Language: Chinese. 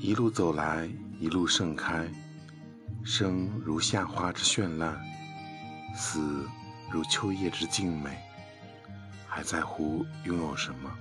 一路走来一路盛开生如夏花之绚烂死如秋叶之静美还在乎拥有什么？